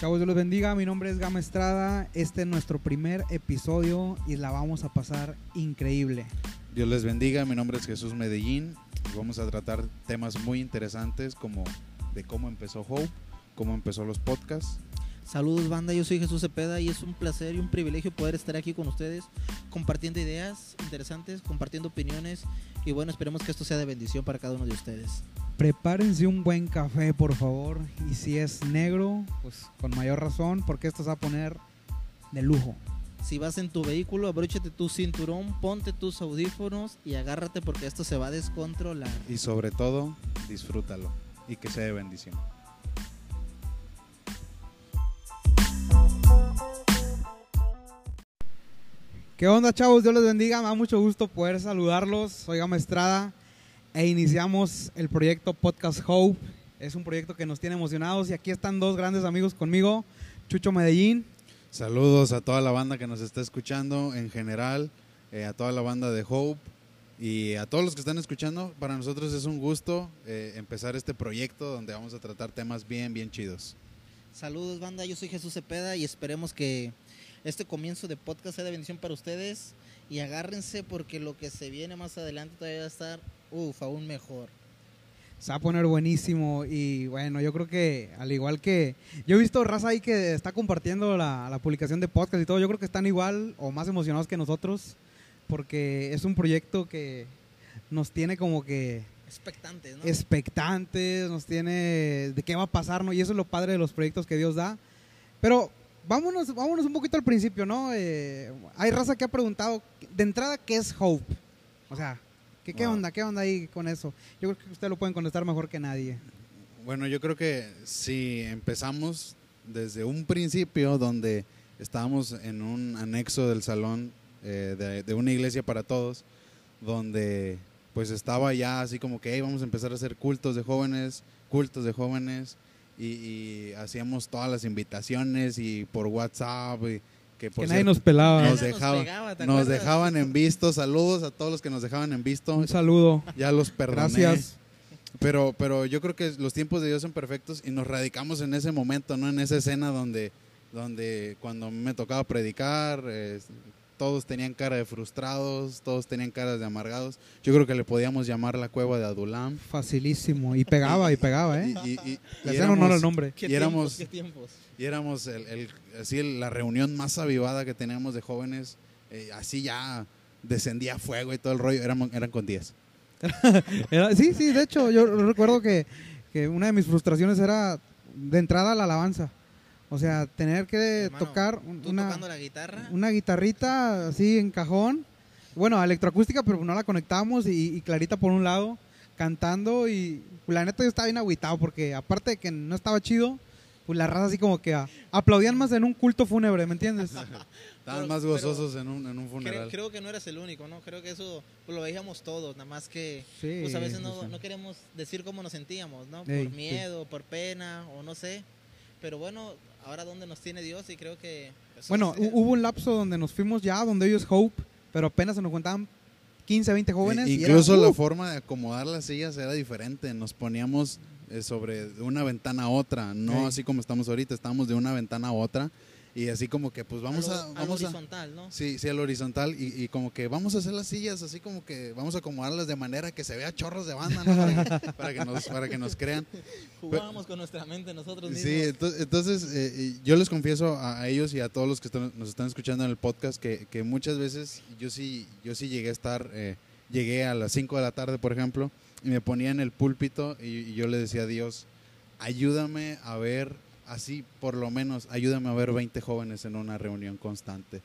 Chavos, Dios los bendiga. Mi nombre es Gama Estrada. Este es nuestro primer episodio y la vamos a pasar increíble. Dios les bendiga, mi nombre es Jesús Medellín. Vamos a tratar temas muy interesantes como de cómo empezó Hope, cómo empezó los podcasts. Saludos banda, yo soy Jesús Cepeda y es un placer y un privilegio poder estar aquí con ustedes compartiendo ideas interesantes, compartiendo opiniones y bueno, esperemos que esto sea de bendición para cada uno de ustedes. Prepárense un buen café, por favor. Y si es negro, pues con mayor razón, porque esto se va a poner de lujo. Si vas en tu vehículo, abróchate tu cinturón, ponte tus audífonos y agárrate porque esto se va a descontrolar. Y sobre todo, disfrútalo y que sea de bendición. ¿Qué onda, chavos? Dios les bendiga. Me da mucho gusto poder saludarlos. Soy Gama Estrada e iniciamos el proyecto Podcast Hope. Es un proyecto que nos tiene emocionados y aquí están dos grandes amigos conmigo, Chucho Medellín. Saludos a toda la banda que nos está escuchando en general, eh, a toda la banda de Hope y a todos los que están escuchando. Para nosotros es un gusto eh, empezar este proyecto donde vamos a tratar temas bien, bien chidos. Saludos banda, yo soy Jesús Cepeda y esperemos que este comienzo de podcast sea de bendición para ustedes y agárrense porque lo que se viene más adelante todavía va a estar, uff, aún mejor. Se va a poner buenísimo y bueno, yo creo que al igual que yo he visto raza ahí que está compartiendo la, la publicación de podcast y todo, yo creo que están igual o más emocionados que nosotros porque es un proyecto que nos tiene como que Expectantes, ¿no? expectantes, nos tiene de qué va a pasar, ¿no? Y eso es lo padre de los proyectos que Dios da. Pero vámonos, vámonos un poquito al principio, ¿no? Eh, hay raza que ha preguntado, de entrada, ¿qué es Hope? O sea, ¿qué, qué Wow. onda? ¿Qué onda ahí con eso? Yo creo que ustedes lo pueden contestar mejor que nadie. Bueno, yo creo que si empezamos desde un principio donde estábamos en un anexo del salón eh, de, de una iglesia para todos, donde pues estaba ya así como que "Hey, vamos a empezar a hacer cultos de jóvenes, cultos de jóvenes, y, y hacíamos todas las invitaciones y por WhatsApp, y que por que nadie cierto, nos pelaba. nos pegaba, ¿te nos dejaban en visto, saludos a todos los que nos dejaban en visto, Un saludo. ya los perdoné. Gracias. Pero, pero yo creo que los tiempos de Dios son perfectos y nos radicamos en ese momento, ¿no? En esa escena donde, donde cuando me tocaba predicar, eh, todos tenían cara de frustrados, todos tenían caras de amargados. Yo creo que le podíamos llamar la cueva de Adulam. Facilísimo. Y pegaba, y pegaba, ¿eh? Y, y- y- Le y hacían honor al éramos, nombre. ¿Qué y éramos- tiempos, qué tiempos? y éramos el, el- así la reunión más avivada que teníamos de jóvenes. eh, así ya descendía fuego y todo el rollo. Éramos, eran con 10. Era- sí, sí, de hecho, yo recuerdo que, que una de mis frustraciones era de entrada la alabanza. O sea, tener que Hermano, tocar un- ¿Tú una, tocando la guitarra? una guitarrita así en cajón. Bueno, electroacústica, pero no la conectábamos y, y Clarita por un lado cantando y pues, la neta yo estaba bien agüitado porque aparte de que no estaba chido, pues la raza así como que aplaudían más en un culto fúnebre, ¿me entiendes? Estaban más gozosos en un, en un Creo, funeral. creo que no eres el único, ¿no? Creo que eso pues, lo veíamos todos, nada más que Sí, pues a veces sí, no, sí. no queremos decir cómo nos sentíamos, ¿no? Ey, por sí. miedo, por pena o no sé. Pero bueno, ahora dónde nos tiene Dios y creo que... Bueno, es- hu- hubo un lapso donde nos fuimos ya, donde ellos Hope, pero apenas se nos contaban 15, 20 jóvenes. I- y era, incluso la ¡uh! forma de acomodar las sillas era diferente. Nos poníamos eh, sobre de una ventana a otra, no así como estamos ahorita, estamos de una ventana a otra y así como que pues vamos lo- a al vamos a horizontal, ¿no? sí, sí al horizontal y, y como que vamos a hacer las sillas así como que vamos a acomodarlas de manera que se vea chorros de banda, ¿no? para, que, para que nos para que nos crean. Jugábamos con nuestra mente nosotros mismos. Sí, ento- entonces eh, yo les confieso a, a ellos y a todos los que están- nos están escuchando en el podcast que, que muchas veces yo sí, yo sí llegué a estar, eh, llegué a las 5 de la tarde, por ejemplo, y me ponía en el púlpito y, y yo le decía a Dios, ayúdame a ver, así por lo menos, ayúdame a ver 20 jóvenes en una reunión constante.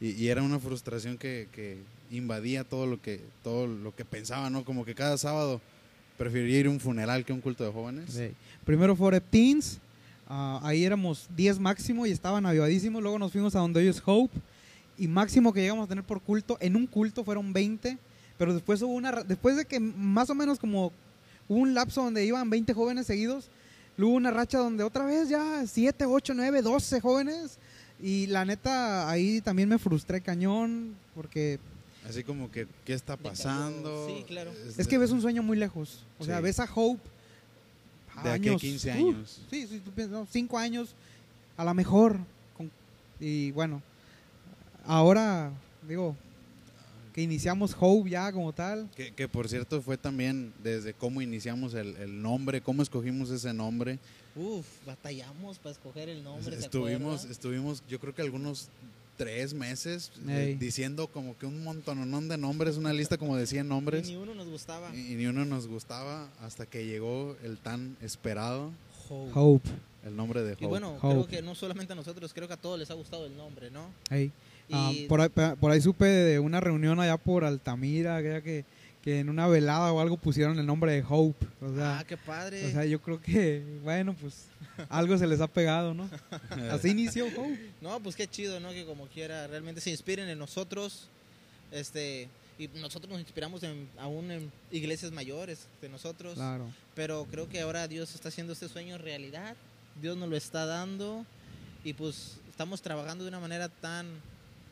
Y, era una frustración que, que invadía todo lo que, todo lo que pensaba, ¿no? Como que cada sábado preferiría ir a un funeral que un culto de jóvenes. Sí. Primero fue Teens, ah, ahí éramos 10 máximo y estaban avivadísimos. Luego nos fuimos a donde ellos Hope y máximo que llegamos a tener por culto, en un culto fueron 20, pero después hubo una, después de que más o menos como hubo un lapso donde iban 20 jóvenes seguidos, luego hubo una racha donde otra vez ya 7, 8, 9, 12 jóvenes y la neta ahí también me frustré cañón porque Así como que, ¿qué está pasando? Sí, claro. es que ves un sueño muy lejos. O sea, ves a Hope De aquí a años, 15 uh, años. sí, sí, tú piensas, no, cinco años. a la mejor. con- y bueno, ahora, digo, que iniciamos Hope ya como tal. Que, que, por cierto fue también desde cómo iniciamos el, el nombre, cómo escogimos ese nombre. Uf, batallamos para escoger el nombre. ¿se estuvimos, acuerda? estuvimos, yo creo que algunos tres meses eh, diciendo como que un montononón de nombres, una lista como de 100 Y nombres. ni uno nos gustaba. Y, y ni uno nos gustaba hasta que llegó el tan esperado, Hope. Hope. el nombre de Y Hope. bueno, Hope. creo que no solamente a nosotros, creo que a todos les ha gustado el nombre, ¿no? Ey. Ah, Y por, ahí, por ahí supe de una reunión allá por Altamira, que, que, que en una velada o algo pusieron el nombre de Hope. O sea, ah, qué padre. o sea, yo creo que, bueno, pues algo se les ha pegado, ¿no? Así inició Hope. No, pues qué chido, ¿no? Que como quiera, realmente se inspiren en nosotros. Este, y nosotros nos inspiramos en, aún en iglesias mayores de nosotros. Claro. Pero creo que ahora Dios está haciendo este sueño realidad. Dios nos lo está dando. Y pues estamos trabajando de una manera tan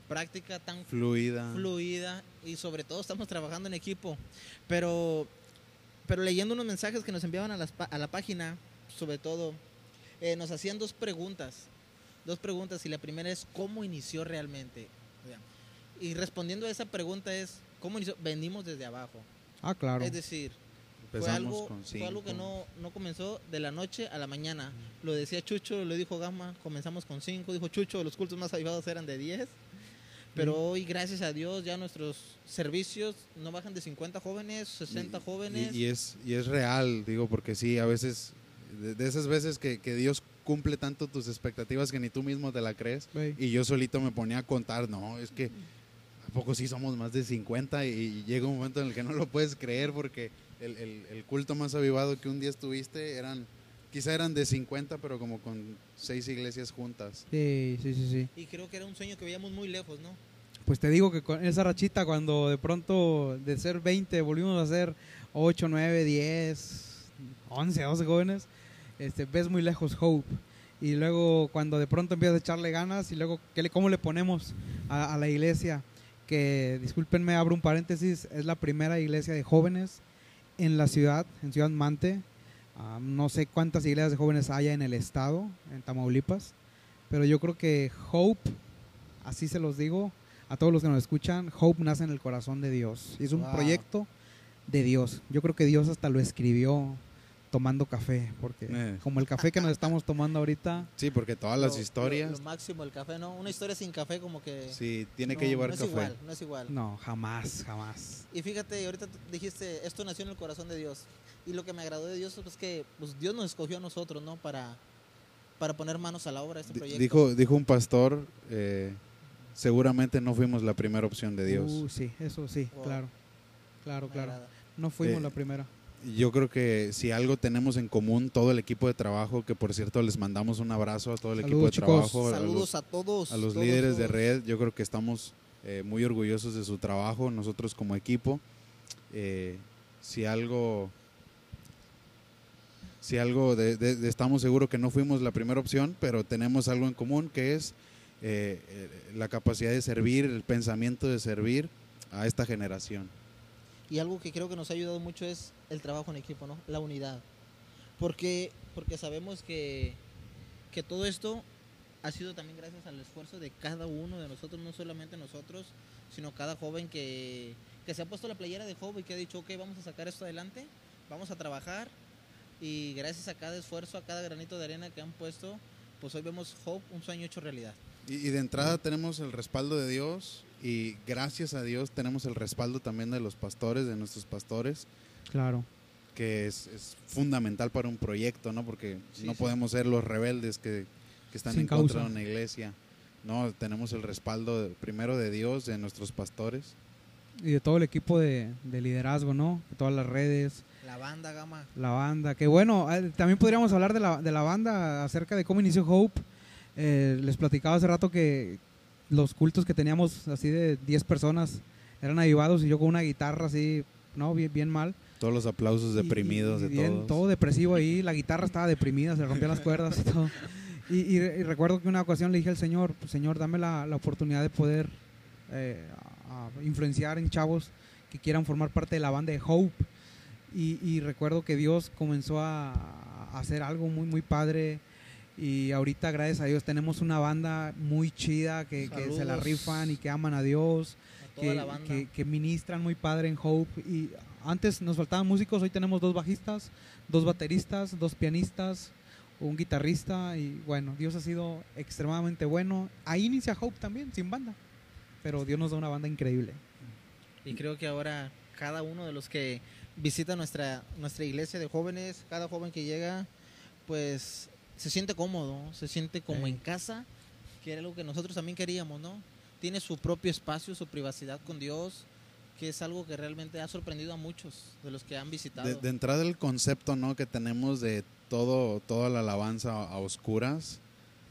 práctica, tan Fluida. fluida y sobre todo estamos trabajando en equipo. Pero, pero leyendo unos mensajes que nos enviaban a, las pa- a la página, sobre todo, eh, nos hacían dos preguntas. Dos preguntas y la primera es ¿cómo inició realmente? Y respondiendo a esa pregunta es ¿cómo inició? Venimos desde abajo. Ah, claro. Es decir, fue algo, con fue algo que no, no comenzó de la noche a la mañana. Lo decía Chucho, lo dijo Gama, comenzamos con cinco. Dijo Chucho, los cultos más avivados eran de 10. Pero hoy, gracias a Dios, ya nuestros servicios no bajan de 50 jóvenes, 60 Y- jóvenes. Y, y es, y es real, digo, porque sí, a veces, de, de esas veces que, que Dios cumple tanto tus expectativas que ni tú mismo te la crees. Y yo solito me ponía a contar, no, es que ¿a poco sí somos más de 50? Y, y llega un momento en el que no lo puedes creer porque el, el- el culto más avivado que un día estuviste eran, quizá eran de 50, pero como con seis iglesias juntas. Sí, sí, sí, sí. Y creo que era un sueño que veíamos muy lejos, ¿no? Pues te digo que con esa rachita, cuando de pronto de ser 20 volvimos a ser 8, 9, 10, 11, 12 jóvenes, este, ves muy lejos Hope. Y luego cuando de pronto empiezas a echarle ganas y luego ¿qué le, cómo le ponemos a, a la iglesia, que discúlpenme, abro un paréntesis, es la primera iglesia de jóvenes en la ciudad, en Ciudad Mante. Ah, no sé cuántas iglesias de jóvenes haya en el estado, en Tamaulipas, pero yo creo que Hope, así se los digo, a todos los que nos escuchan, Hope nace en el corazón de Dios. Y es un Wow. proyecto de Dios. Yo creo que Dios hasta lo escribió tomando café, porque Eh. como el café que nos estamos tomando ahorita, Sí, porque todas las Lo- historias, Lo, lo máximo, el café, ¿no? Una historia sin café como que... sí, tiene no, que llevar no es café. igual, no es igual. no, jamás, jamás. Y fíjate, ahorita dijiste, esto nació en el corazón de Dios. Y lo que me agradó de Dios es que pues, Dios nos escogió a nosotros, ¿no? Para, para poner manos a la obra de este proyecto. Dijo, dijo un pastor, eh, seguramente no fuimos la primera opción de Dios. Uh, sí, eso sí, Wow. claro. Claro, Me claro. agrada. No fuimos Eh, la primera. Yo creo que si algo tenemos en común, todo el equipo de trabajo, que por cierto les mandamos un abrazo a todo el equipo de chicos. trabajo, a Saludos los, a todos. a los todos, líderes de red, yo creo que estamos eh, muy orgullosos de su trabajo, nosotros como equipo. Eh, si algo, si algo, de- de- de- estamos seguros que no fuimos la primera opción, pero tenemos algo en común que es eh, eh, la capacidad de servir, el pensamiento de servir a esta generación. Y algo que creo que nos ha ayudado mucho es el trabajo en equipo, ¿no? La unidad. Porque, porque sabemos que, que todo esto ha sido también gracias al esfuerzo de cada uno de nosotros, no solamente nosotros, sino cada joven que, que se ha puesto la playera de joven y que ha dicho, ok, vamos a sacar esto adelante, vamos a trabajar. Y gracias a cada esfuerzo, a cada granito de arena que han puesto, pues hoy vemos Hope, un sueño hecho realidad. Y, y de entrada tenemos el respaldo de Dios y gracias a Dios tenemos el respaldo también de los pastores, de nuestros pastores, Claro. que es, es fundamental para un proyecto, ¿no? Porque Sí, no sí. podemos ser los rebeldes que, que están Sin en contra causa. de una iglesia. No, tenemos el respaldo de- primero de Dios, de nuestros pastores. Y de todo el equipo de, de liderazgo, ¿no? De todas las redes, La banda, Gama. La banda, que bueno, eh, también podríamos hablar de la, de la banda acerca de cómo inició Hope. Eh, les platicaba hace rato que los cultos que teníamos así de 10 personas eran avivados y yo con una guitarra así, no, bien, bien mal. Todos los aplausos Y- deprimidos y de bien, todos. Todo depresivo ahí, la guitarra estaba deprimida, se rompían las cuerdas y todo. Y, y- y recuerdo que una ocasión le dije al Señor, "Pues, Señor, dame la, la oportunidad de poder eh, a- a influenciar en chavos que quieran formar parte de la banda de Hope. Y, y recuerdo que Dios comenzó a, a hacer algo muy, muy padre Y ahorita, gracias a Dios, tenemos una banda muy chida que, que se la rifan y que aman a Dios, A toda que, la banda. que- que ministran muy padre en Hope. Y antes nos faltaban músicos, hoy tenemos dos bajistas, dos bateristas, dos pianistas, un guitarrista. Y bueno, Dios ha sido extremadamente bueno. Ahí inicia Hope también, sin banda. Pero Dios nos da una banda increíble. Y creo que ahora cada uno de los que visita nuestra, nuestra iglesia de jóvenes, cada joven que llega, pues se siente cómodo, se siente como Ey. en casa, que era algo que nosotros también queríamos, ¿no? Tiene su propio espacio, su privacidad con Dios, que es algo que realmente ha sorprendido a muchos de los que han visitado. De, de entrada el concepto ¿no? que tenemos de todo toda la alabanza a, oscuras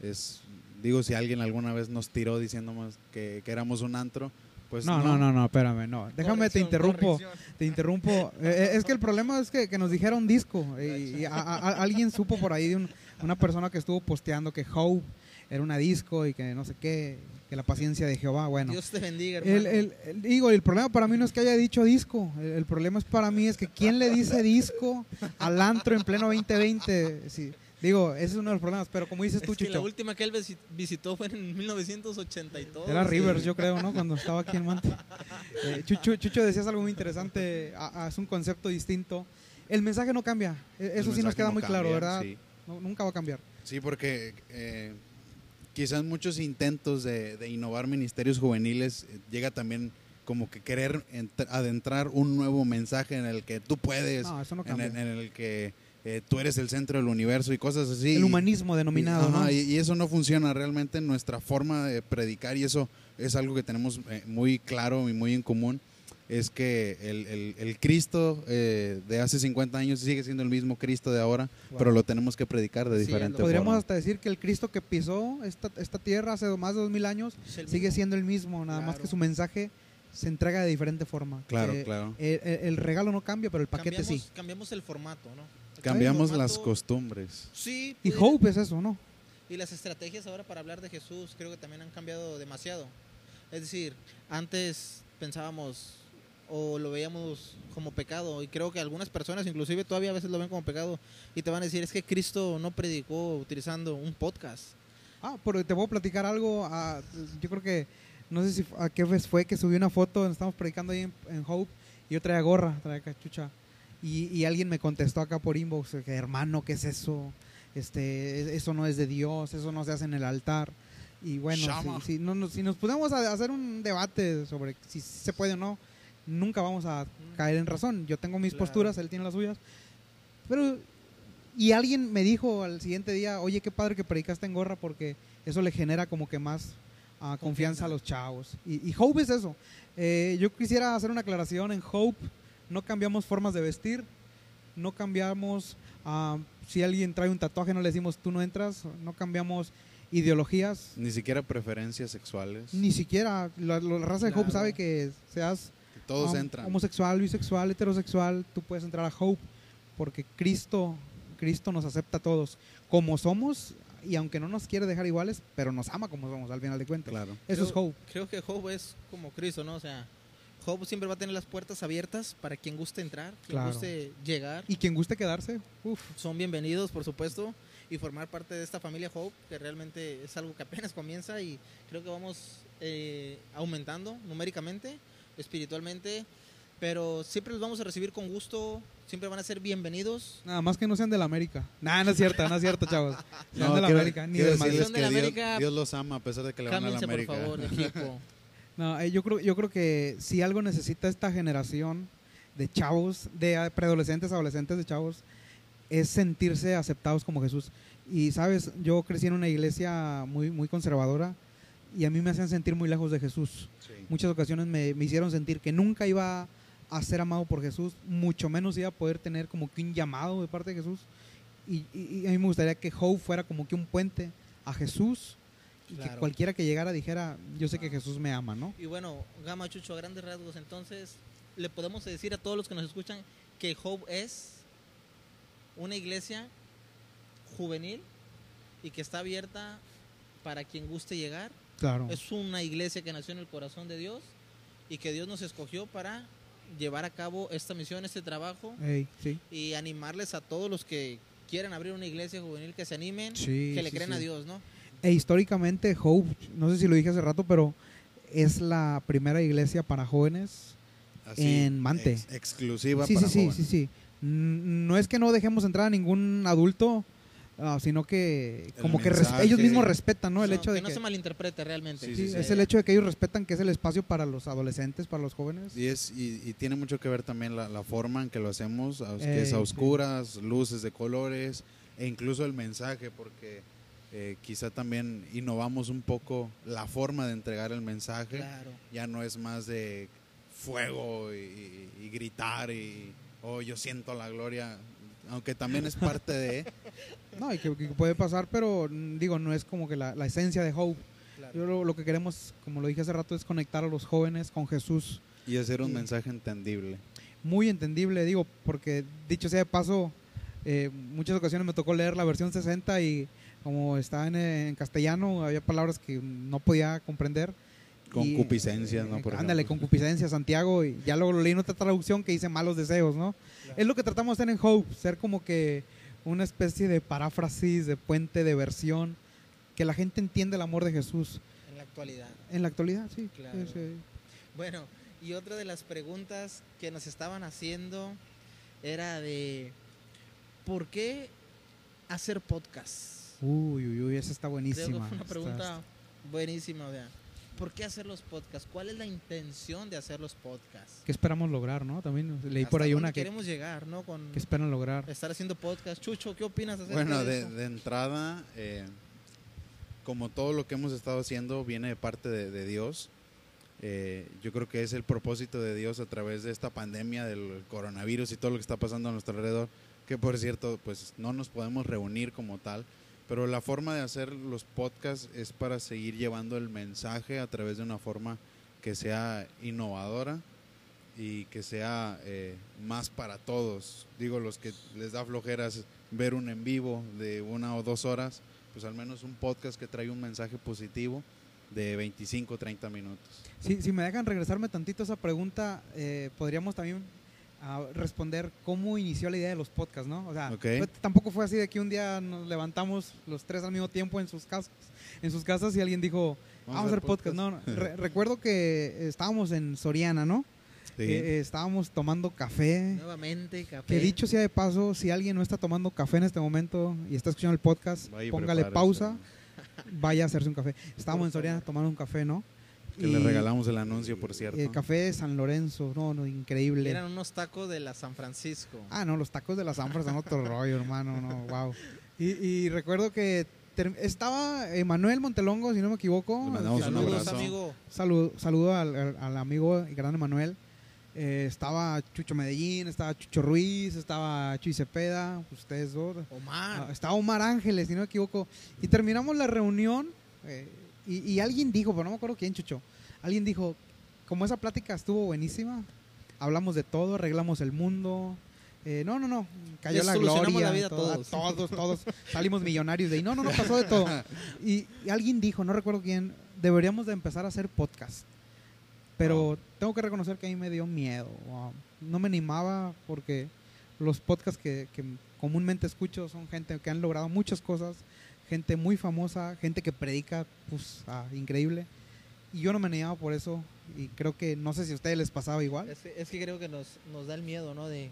es digo si alguien alguna vez nos tiró diciéndonos que, que éramos un antro pues no, no, no, no, espérame, no. Déjame, te interrumpo. corrección. Te interrumpo. Eh, eh, es que el problema es que, que nos dijeron disco. Y, y a- a- a- alguien supo por ahí de un- una persona que estuvo posteando que Hope era una disco y que no sé qué, que la paciencia de Jehová. Bueno, Dios te bendiga, hermano. el, el- el- digo, el problema para mí no es que haya dicho disco. El, el problema es para mí es que quién le dice disco al antro en pleno 2020. Sí, digo, ese es uno de los problemas. Pero como dices tú, Es que la Chicho, última que él visi- visitó fue en 1982. Era sí. Rivers, yo creo, ¿no? Cuando estaba aquí en Mante. Eh, Chucho, Chucho, decías algo muy interesante. a- a- es un concepto distinto. El mensaje no cambia. E- Eso sí nos queda no muy claro, ¿verdad? sí. No, nunca va a cambiar. Sí, porque eh, quizás muchos intentos de, de innovar ministerios juveniles eh, llega también como que querer ent- adentrar un nuevo mensaje en el que tú puedes, No, eso no en, el, en el que eh, tú eres el centro del universo y cosas así. el humanismo denominado, y, ajá, ¿no? y, y eso no funciona realmente en nuestra forma de predicar y eso es algo que tenemos eh, muy claro y muy en común. Es que el, el- el Cristo eh, de hace 50 años sigue siendo el mismo Cristo de ahora, Wow. pero lo tenemos que predicar de Sí, diferente Podríamos forma. hasta decir que el Cristo que pisó esta, esta tierra hace más de dos mil años Es el sigue siendo el mismo, nada más que su mensaje se entrega de diferente forma. Claro, Eh, claro. El, el- el regalo no cambia, pero el paquete cambiamos, sí. cambiamos el formato, ¿no? Cambiamos las costumbres. Sí, Y Hope es eso, ¿no? Y las estrategias ahora para hablar de Jesús creo que también han cambiado demasiado. Es decir, antes pensábamos o lo veíamos como pecado y creo que algunas personas inclusive todavía a veces lo ven como pecado y te van a decir es que Cristo no predicó utilizando un podcast. Ah, pero te puedo platicar algo. ah, yo creo que, no sé si a qué vez fue que subí una foto, donde estamos predicando ahí en, en Hope, y yo traía gorra, traía cachucha. Y, y alguien me contestó acá por inbox, que hermano, ¿qué es eso? Este, eso no es de Dios, eso no se hace en el altar. Y bueno, si, si, no, nos- si nos pudiéramos a- hacer un debate sobre si se puede o no, nunca vamos a caer en razón. Yo tengo mis Claro. posturas, él tiene las suyas. Pero y alguien me dijo al siguiente día, oye, qué padre que predicaste en gorra porque eso le genera como que más ah, confianza. A los chavos. Y, y Hope es eso. Eh, yo quisiera hacer una aclaración en Hope. No cambiamos formas de vestir. No cambiamos, ah, si alguien trae un tatuaje no le decimos tú no entras. No cambiamos ideologías. Ni siquiera preferencias sexuales. Ni siquiera la, la raza de Hope Claro. sabe que seas Todos hom- entran. Homosexual, bisexual, heterosexual, tú puedes entrar a Hope porque Cristo, Cristo nos acepta a todos como somos y aunque no nos quiere dejar iguales, pero nos ama como somos al final de cuentas. Claro. Eso es Creo- Hope. Creo que Job es como Cristo, ¿no? O sea, Job siempre va a tener las puertas abiertas para quien guste entrar, quien Claro. guste llegar. Y quien guste quedarse, uff, son bienvenidos, por supuesto, y formar parte de esta familia Hope, que realmente es algo que apenas comienza y creo que vamos eh, aumentando numéricamente, espiritualmente, pero siempre los vamos a recibir con gusto, siempre van a ser bienvenidos. nada más que no sean de la América. Nah, no es cierto, no es cierto, chavos. Sean de la quiero- América, ni del Madrid. de Dios- América, Dios, los ama a pesar de que le van a la Cámbiense, por América. favor, equipo. No, eh, yo creo, yo creo que si algo necesita esta generación de chavos, de preadolescentes, adolescentes de chavos, es sentirse aceptados como Jesús. Y sabes, yo crecí en una iglesia muy, muy conservadora y a mí me hacían sentir muy lejos de Jesús. Sí. Muchas ocasiones me, me hicieron sentir que nunca iba a ser amado por Jesús, mucho menos iba a poder tener como que un llamado de parte de Jesús. Y, y- y a mí me gustaría que Hope fuera como que un puente a Jesús y que Claro. cualquiera que llegara dijera, yo sé que Jesús me ama, ¿no? Y bueno, Gama Chucho, a grandes rasgos, entonces, le podemos decir a todos los que nos escuchan que Hope es una iglesia juvenil y que está abierta para quien guste llegar. Claro. Es una iglesia que nació en el corazón de Dios y que Dios nos escogió para llevar a cabo esta misión, este trabajo sí. y animarles a todos los que quieren abrir una iglesia juvenil, que se animen, Sí, que le sí, creen sí. a Dios, ¿no? E históricamente Hope, no sé si lo dije hace rato, pero es la primera iglesia para jóvenes. Así, En Mante. ex- exclusiva Sí, para sí, sí, jóvenes. sí, sí. N- No es que no dejemos entrar a ningún adulto, sino que El como que ellos mismos respetan, ¿no? El No, hecho de que no que se malinterprete realmente. Sí, sí, sí, es sí. el hecho de que ellos respetan que es el espacio para los adolescentes, para los jóvenes. Y, es, y, y tiene mucho que ver también la, la forma en que lo hacemos, a- que es a sí. oscuras, luces de colores, e incluso el mensaje, porque eh, quizá también innovamos un poco la forma de entregar el mensaje. Claro. Ya no es más de fuego y, y- y gritar y, oh, yo siento la gloria, aunque también es parte de... No, y que, que puede pasar, pero mm, digo, no es como que la, la esencia de Hope. claro. Yo lo, lo que queremos, como lo dije hace rato, es conectar a los jóvenes con Jesús. Y hacer un mensaje entendible. Muy entendible, digo, porque dicho sea de paso, eh, muchas ocasiones me tocó leer la versión 60 y como está en, en castellano, había palabras que no podía comprender. Concupiscencia, Y, ¿no? eh, Por ándale, ejemplo. concupiscencia, Santiago, y ya luego lo leí en otra traducción que dice malos deseos, ¿no? Claro. Es lo que tratamos de hacer en Hope, ser como que una especie de paráfrasis, de puente, de versión, que la gente entienda el amor de Jesús. En la actualidad. En la actualidad, sí. Claro. sí, sí. Bueno, y otra de las preguntas que nos estaban haciendo era de ¿por qué hacer podcast? Uy, uy, uy, esa está Creo buenísima. que fue una Está- pregunta buenísima, o sea, ¿por qué hacer los podcasts? ¿Cuál es la intención de hacer los podcasts? ¿Qué esperamos lograr, no? También leí por ¿Hasta ahí una que, queremos llegar, ¿no? Con que esperan lograr. estar haciendo podcast. Chucho, ¿qué opinas acerca Bueno, de, de, eso? de entrada, eh, como todo lo que hemos estado haciendo viene de parte de, de Dios, eh, yo creo que es el propósito de Dios a través de esta pandemia del coronavirus y todo lo que está pasando a nuestro alrededor, que por cierto, pues no nos podemos reunir como tal, pero la forma de hacer los podcasts es para seguir llevando el mensaje a través de una forma que sea innovadora y que sea eh, más para todos. Digo, los que les da flojeras ver un en vivo de una o dos horas, pues al menos un podcast que trae un mensaje positivo de 25 o 30 minutos. Si, si me dejan regresarme tantito a esa pregunta, eh, podríamos también ah, responder cómo inició la idea de los podcasts, ¿no? O sea, fue- tampoco fue así de que un día nos levantamos los tres al mismo tiempo en sus casas, en sus casas y alguien dijo, vamos, a hacer podcast. No, no. Re- recuerdo que estábamos en Soriana, ¿no? Sí. Eh, eh, estábamos tomando café. Nuevamente, café. Que dicho sea de paso, si alguien no está tomando café en este momento y está escuchando el podcast, Vaya póngale prepárese. pausa, vaya a hacerse un café. Estábamos en Soriana tomando un café, ¿no? Que le regalamos el anuncio, por cierto. el café de San Lorenzo, no, no, increíble. Eran unos tacos de la San Francisco. Ah, no, los tacos de las Zambras son otro rollo, hermano, no, wow. Y, y recuerdo que estaba Emanuel Montelongo, si no me equivoco. Le Saludos, abrazo. amigo. Saludo, saludo al, amigo y gran Emanuel. Eh, estaba Chucho Medellín, estaba Chucho Ruiz, estaba Chuy Cepeda, ustedes dos. Omar. Ah, estaba Omar Ángeles, si no me equivoco. Y terminamos la reunión eh, y, y alguien dijo, pero no me acuerdo quién, Chucho. Alguien dijo, como esa plática estuvo buenísima, hablamos de todo, arreglamos el mundo. eh, no, no, no, cayó Les la gloria. la vida a todos. todos, todos salimos millonarios de ahí. No, no, no, pasó de todo. Y, y alguien dijo, no recuerdo quién, deberíamos de empezar a hacer podcast. Pero tengo que reconocer que a mí me dio miedo. wow. No me animaba porque los podcasts que, que comúnmente escucho son gente que han logrado muchas cosas, gente muy famosa, gente que predica, pues, ah, increíble. Y yo no me animaba por eso. Y creo que, no sé si a ustedes les pasaba igual. Es, que, es que creo que nos, nos da el miedo, ¿no? De,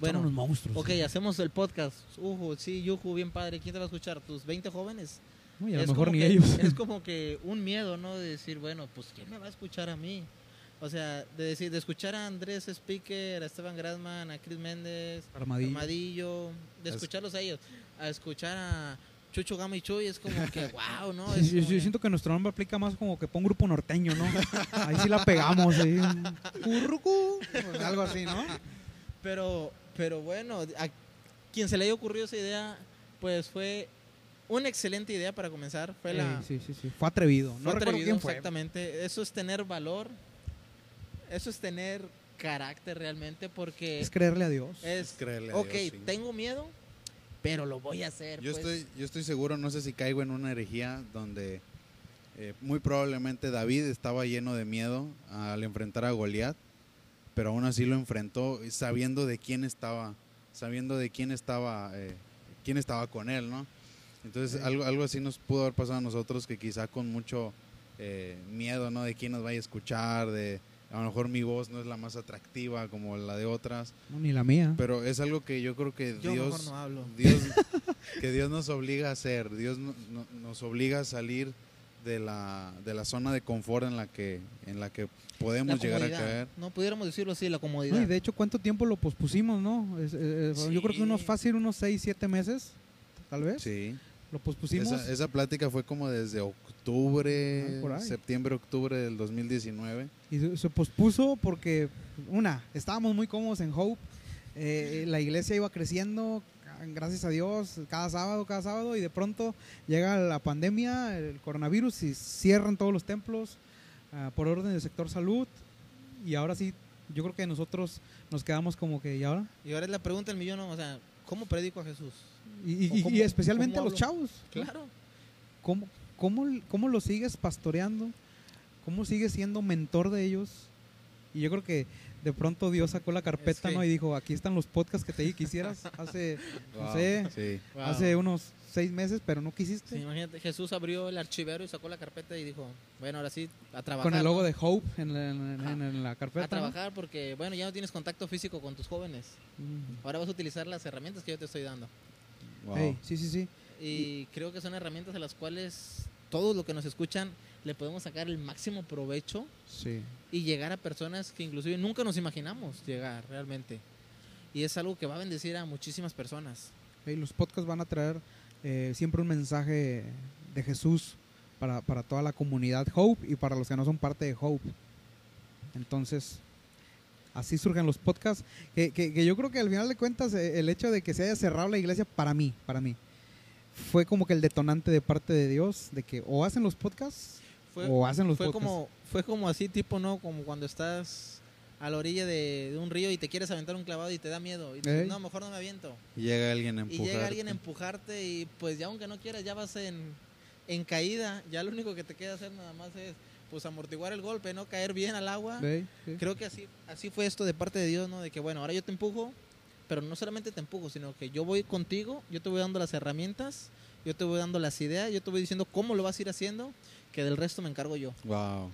Son unos bueno, monstruos. ok, hacemos el podcast. Ujú, sí, Yuju, bien padre. ¿Quién te va a escuchar? ¿Tus 20 jóvenes? Uy, a lo mejor ni que- ellos. Es como que un miedo, ¿no? De decir, bueno, pues ¿quién me va a escuchar a mí? O sea, de decir, de escuchar a Andrés Speaker, a Esteban Grasman, a Chris Méndez, Armadillo. Armadillo, de Es- escucharlos a ellos, a escuchar a Chucho Gama y Chuy, es como que, wow, ¿no? Sí, Es yo que- siento que nuestro nombre aplica más como que pon grupo norteño, ¿no? Ahí sí la pegamos, ahí. Currucú, pues, algo así, ¿no? Pero, pero bueno, a quien se le haya ocurrido esa idea, pues fue una excelente idea para comenzar. Fue la, sí, sí, sí. Fue atrevido. No fue recuerdo atrevido, quién fue. exactamente. Eso es tener valor, eso es tener carácter realmente, porque Es creerle a Dios. es, creerle a ok, Dios, sí. tengo miedo, pero lo voy a hacer. Yo, pues. estoy, yo estoy seguro, no sé si caigo en una herejía donde eh, muy probablemente David estaba lleno de miedo al enfrentar a Goliat, pero aún así lo enfrentó sabiendo de quién estaba, sabiendo de quién estaba, eh, quién estaba con él, ¿no? Entonces, algo, algo así nos pudo haber pasado a nosotros que quizá con mucho eh, miedo, ¿no? De quién nos vaya a escuchar, de a lo mejor mi voz no es la más atractiva como la de otras, No, ni la mía. pero es algo que yo creo que Yo mejor Dios, no hablo. Dios, que Dios nos obliga a hacer, Dios no- no- nos obliga a salir de la, de la zona de confort en la que, en la que podemos La llegar a caer. No pudiéramos decirlo así, la comodidad. No, y de hecho, ¿cuánto tiempo lo pospusimos, no? Es- Yo creo que unos fácil, unos 6, 7 meses, tal vez. Sí. Lo pospusimos. Esa, esa plática fue como desde octubre, Ah, septiembre, octubre del 2019. Y se, pospuso porque, una, estábamos muy cómodos en Hope. eh, la iglesia iba creciendo, gracias a Dios, cada sábado, cada sábado. Y de pronto llega la pandemia, el coronavirus, y cierran todos los templos ah, por orden del sector salud. Y ahora sí, yo creo que nosotros nos quedamos como que, ¿y ahora? Y ahora es la pregunta del millón, o sea, ¿cómo predico a Jesús? Y, y- ¿O y cómo- especialmente a cómo los chavos. Claro. ¿Cómo, cómo, cómo lo sigues pastoreando? ¿Cómo sigues siendo mentor de ellos? Y yo creo que de pronto Dios sacó la carpeta, que- ¿no? Y dijo, aquí están los podcasts que te dije que hicieras hace, no Wow, sé, Sí. Wow. hace unos seis meses, pero no quisiste. Sí, imagínate, Jesús abrió el archivero y sacó la carpeta y dijo, bueno, ahora sí, a trabajar. Con el logo ¿no? de Hope en la, en- en- en la carpeta. A trabajar porque, bueno, ya no tienes contacto físico con tus jóvenes. ¿no? Mm. Ahora vas a utilizar las herramientas que yo te estoy dando. Wow. Ey, sí, sí, sí. Y creo que son herramientas a las cuales todos los que nos escuchan le podemos sacar el máximo provecho Sí. y llegar a personas que inclusive nunca nos imaginamos llegar realmente. Y es algo que va a bendecir a muchísimas personas. Ey, los podcasts van a traer eh, siempre un mensaje de Jesús para, para toda la comunidad Hope y para los que no son parte de Hope. Entonces, así surgen los podcasts. Que, que- que yo creo que al final de cuentas, eh, el hecho de que se haya cerrado la iglesia, para mí, para mí, fue como que el detonante de parte de Dios, de que o hacen los podcasts Fue, o hacen los fue podcasts. como fue como así tipo, ¿no? Como cuando estás a la orilla de, de un río y te quieres aventar un clavado y te da miedo. Y dices, Ey. no, mejor no me aviento. Y llega alguien a Y empujarte. llega alguien a empujarte y pues ya aunque no quieras, ya vas en, en caída. Ya lo único que te queda hacer nada más es pues amortiguar el golpe, ¿no? Caer bien al agua. Sí. Creo que así, así fue esto de parte de Dios, ¿no? De que bueno, ahora yo te empujo, pero no solamente te empujo, sino que yo voy contigo, yo te voy dando las herramientas, yo te voy dando las ideas, yo te voy diciendo cómo lo vas a ir haciendo, que del resto me encargo yo. Wow.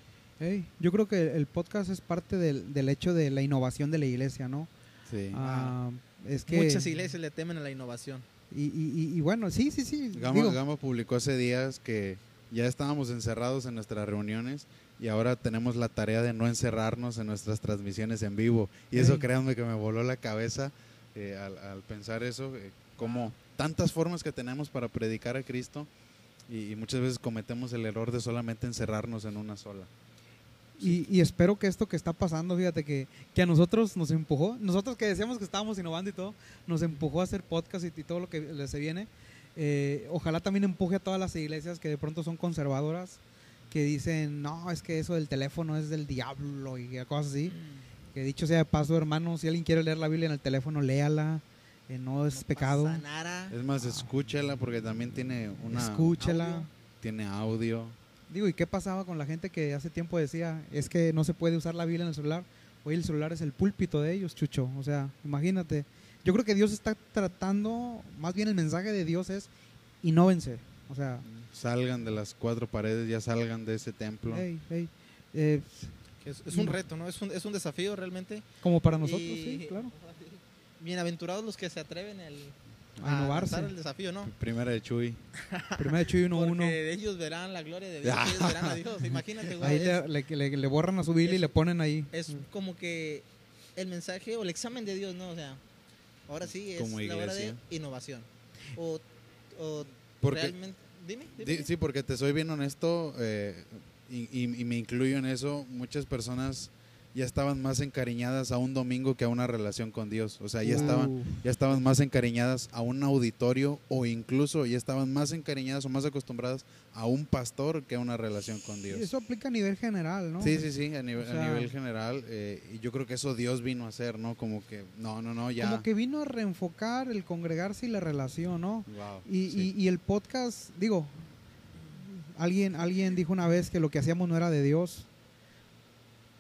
Yo creo que el podcast es parte del, del hecho de la innovación de la iglesia, ¿no? Sí. Ah, es que Muchas iglesias le temen a la innovación. Y, y- y- y bueno, sí, sí, sí. Gama, digo, Gama publicó hace días que ya estábamos encerrados en nuestras reuniones y ahora tenemos la tarea de no encerrarnos en nuestras transmisiones en vivo. Y eso Ey. créanme que me voló la cabeza eh, al, al pensar eso, eh, como tantas formas que tenemos para predicar a Cristo y, y muchas veces cometemos el error de solamente encerrarnos en una sola. y, y espero que esto que está pasando, fíjate que, que a nosotros nos empujó, nosotros que decíamos que estábamos innovando y todo, nos empujó a hacer podcast y, y todo lo que le- se viene. Eh, ojalá también empuje a todas las iglesias que de pronto son conservadoras, que dicen, no, es que eso del teléfono es del diablo y cosas así. Que dicho sea de paso, hermano, si alguien quiere leer la Biblia en el teléfono, léala, eh, no es No pecado. Es más, escúchela porque también tiene una... Escúchela. audio. Tiene audio. Digo, ¿y qué pasaba con la gente que hace tiempo decía, es que no se puede usar la Biblia en el celular? Hoy el celular es el púlpito de ellos, Chucho. O sea, imagínate. Yo creo que Dios está tratando, más bien el mensaje de Dios es, innovense. O sea, Salgan de las cuatro paredes, ya salgan de ese templo. hey, hey, eh, Es, es un reto, ¿no? Es un, es un desafío realmente. como para nosotros, Y- sí, claro. Bienaventurados los que se atreven el, A innovarse. el desafío, ¿no? Primera de Chuy. Primero de Chuy 1-1. Porque de ellos verán la gloria de Dios, ellos verán a Dios. Imagínate, güey. Ahí es- le, le- le- borran a su Biblia y le ponen ahí. es como que el mensaje o el examen de Dios, ¿no? O sea, ahora sí es Como la hora de innovación. O, o Porque, realmente... Dime, dime. Di- Sí, porque te soy bien honesto eh, y, y- y me incluyo en eso. Muchas personas ya estaban más encariñadas a un domingo que a una relación con Dios. O sea, ya estaban, Uh, ya estaban más encariñadas a un auditorio o incluso ya estaban más encariñadas o más acostumbradas a un pastor que a una relación con y Dios. eso aplica a nivel general, ¿no? Sí, sí, sí, a nivel, O sea- a nivel general. eh, y yo creo que eso Dios vino a hacer, ¿no? Como que, no, no, no, ya. Como que vino a reenfocar el congregarse y la relación, ¿no? Wow, Y, sí. y- y el podcast, digo, alguien, alguien dijo una vez que lo que hacíamos no era de Dios,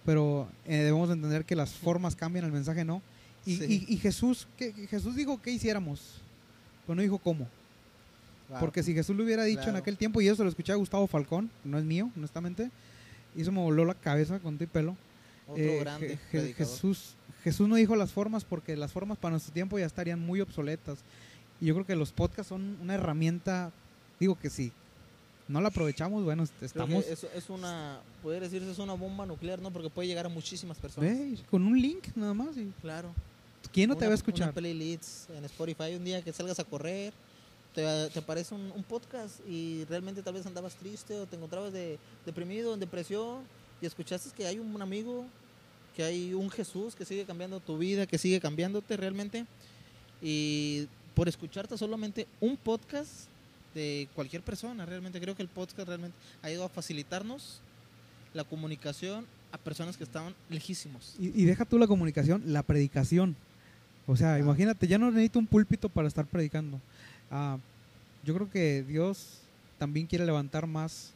pero eh, debemos entender que las formas cambian, el mensaje no. Y, Sí. y- y Jesús, ¿qué, Jesús dijo que hiciéramos. pero no dijo cómo. Porque si Jesús lo hubiera dicho en aquel tiempo, y eso lo escuché a Gustavo Falcón, no es mío, honestamente, y eso me voló la cabeza con tu pelo. Otro Eh, grande Je-. Jesús, Jesús no dijo las formas porque las formas para nuestro tiempo ya estarían muy obsoletas. Y yo creo que los podcasts son una herramienta, digo que sí, no la aprovechamos, bueno, estamos eso es una, puede decirse, es una bomba nuclear, ¿no? Porque puede llegar a muchísimas personas. ve, con un link nada más. y Claro. ¿Quién no te Una- va a escuchar? Una playlist en Spotify, un día que salgas a correr, te, te aparece un, un podcast y realmente tal vez andabas triste o te encontrabas de, deprimido, en depresión y escuchaste que hay un amigo, que hay un Jesús que sigue cambiando tu vida, que sigue cambiándote realmente y por escucharte solamente un podcast de cualquier persona, realmente creo que el podcast realmente ha ido a facilitarnos la comunicación a personas que estaban lejísimos. Y, y deja tú la comunicación, la predicación. O sea, imagínate, ya no necesito un púlpito para estar predicando. Ah, yo creo que Dios también quiere levantar más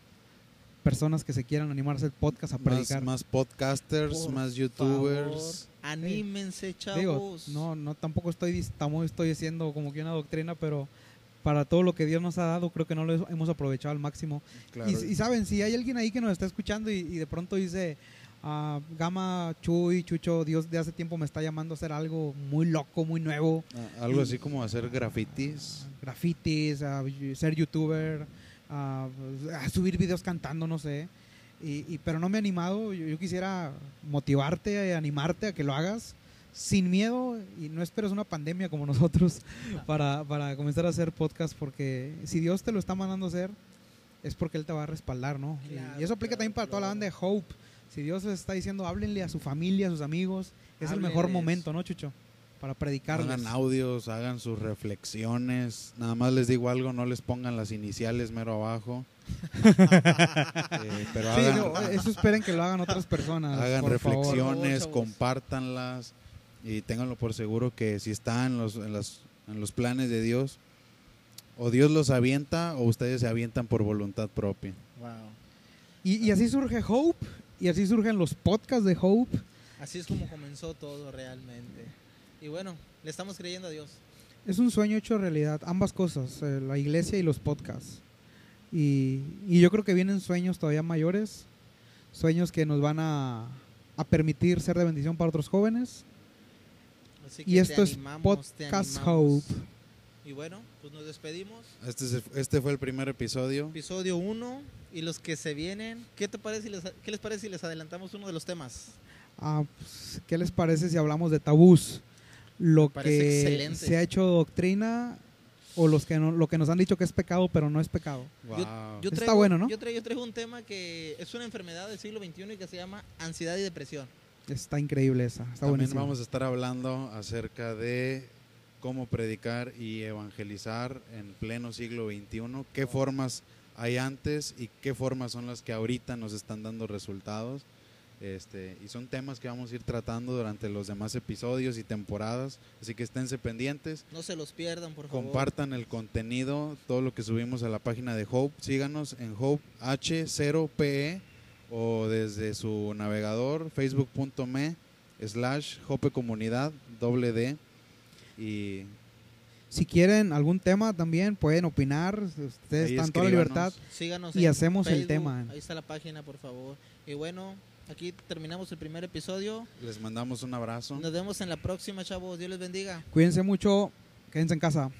personas que se quieran animar a hacer podcast, a Más, predicar. más podcasters, Por más Favor, youtubers. anímense, chavos. Digo, no, no, tampoco estoy, tamo- estoy diciendo como que una doctrina, pero para todo lo que Dios nos ha dado, creo que no lo hemos aprovechado al máximo. Claro. Y, y saben, si hay alguien ahí que nos está escuchando y, y de pronto dice, ah, Gama, Chuy, Chucho, Dios de hace tiempo me está llamando a hacer algo muy loco, muy nuevo, Ah, Algo así como hacer grafitis. grafitis, a ser youtuber, a subir videos cantando, no sé. Y, y- pero no me he animado, yo, yo quisiera motivarte, animarte a que lo hagas sin miedo y no esperes una pandemia como nosotros para, para comenzar a hacer podcast porque si Dios te lo está mandando a hacer es porque Él te va a respaldar, ¿no? Y- Claro, y, eso aplica claro, también para toda la banda de Hope. Si Dios les está diciendo, háblenle a su familia, a sus amigos, es el mejor momento, ¿no, Chucho? Para predicarles. Hagan audios, hagan sus reflexiones. Nada más les digo algo, no les pongan las iniciales mero abajo. Eh, pero Sí, no, eso esperen que lo hagan otras personas. hagan por favor. reflexiones, chavos. compártanlas y ténganlo por seguro que si están en los, en, las- en los planes de Dios, o Dios los avienta o ustedes se avientan por voluntad propia. Wow. Y, y así surge Hope, y así surgen los podcasts de Hope. Así es como comenzó todo realmente. Y bueno, le estamos creyendo a Dios. Es un sueño hecho realidad, ambas cosas, eh, la iglesia y los podcasts. Y, y yo creo que vienen sueños todavía mayores, sueños que nos van a, a permitir ser de bendición para otros jóvenes. Así Y que esto te es Podcast. Hope. Y bueno, pues nos despedimos. Este, es- este fue el primer episodio. Episodio 1 y los que se vienen. ¿Qué, te parece si les, ¿Qué les parece si les adelantamos uno de los temas? Ah, pues, ¿Qué les parece si hablamos de tabús? Lo que excelente. se ha hecho doctrina o los que no, lo que nos han dicho que es pecado, pero no es pecado. Wow. Yo Está traigo, bueno, ¿no? Yo traigo, yo traigo un tema que es una enfermedad del siglo XXI y que se llama ansiedad y depresión. Está increíble esa, está También buenísima. vamos a estar hablando acerca de cómo predicar y evangelizar en pleno siglo XXI, qué formas hay antes y qué formas son las que ahorita nos están dando resultados. Este, y son temas que vamos a ir tratando durante los demás episodios y temporadas, así que esténse pendientes, No se los pierdan, por favor. compartan el contenido, todo lo que subimos a la página de Hope, síganos en Hope H0PE E o desde su navegador facebook.me slash Hope Comunidad doble D y Si quieren algún tema también pueden opinar, ustedes están toda la libertad. Síganos Y en hacemos el tema. Ahí está la página, por favor. Y bueno, aquí terminamos el primer episodio. les mandamos un abrazo. Nos vemos en la próxima, chavos. Dios les bendiga. Cuídense mucho, quédense en casa.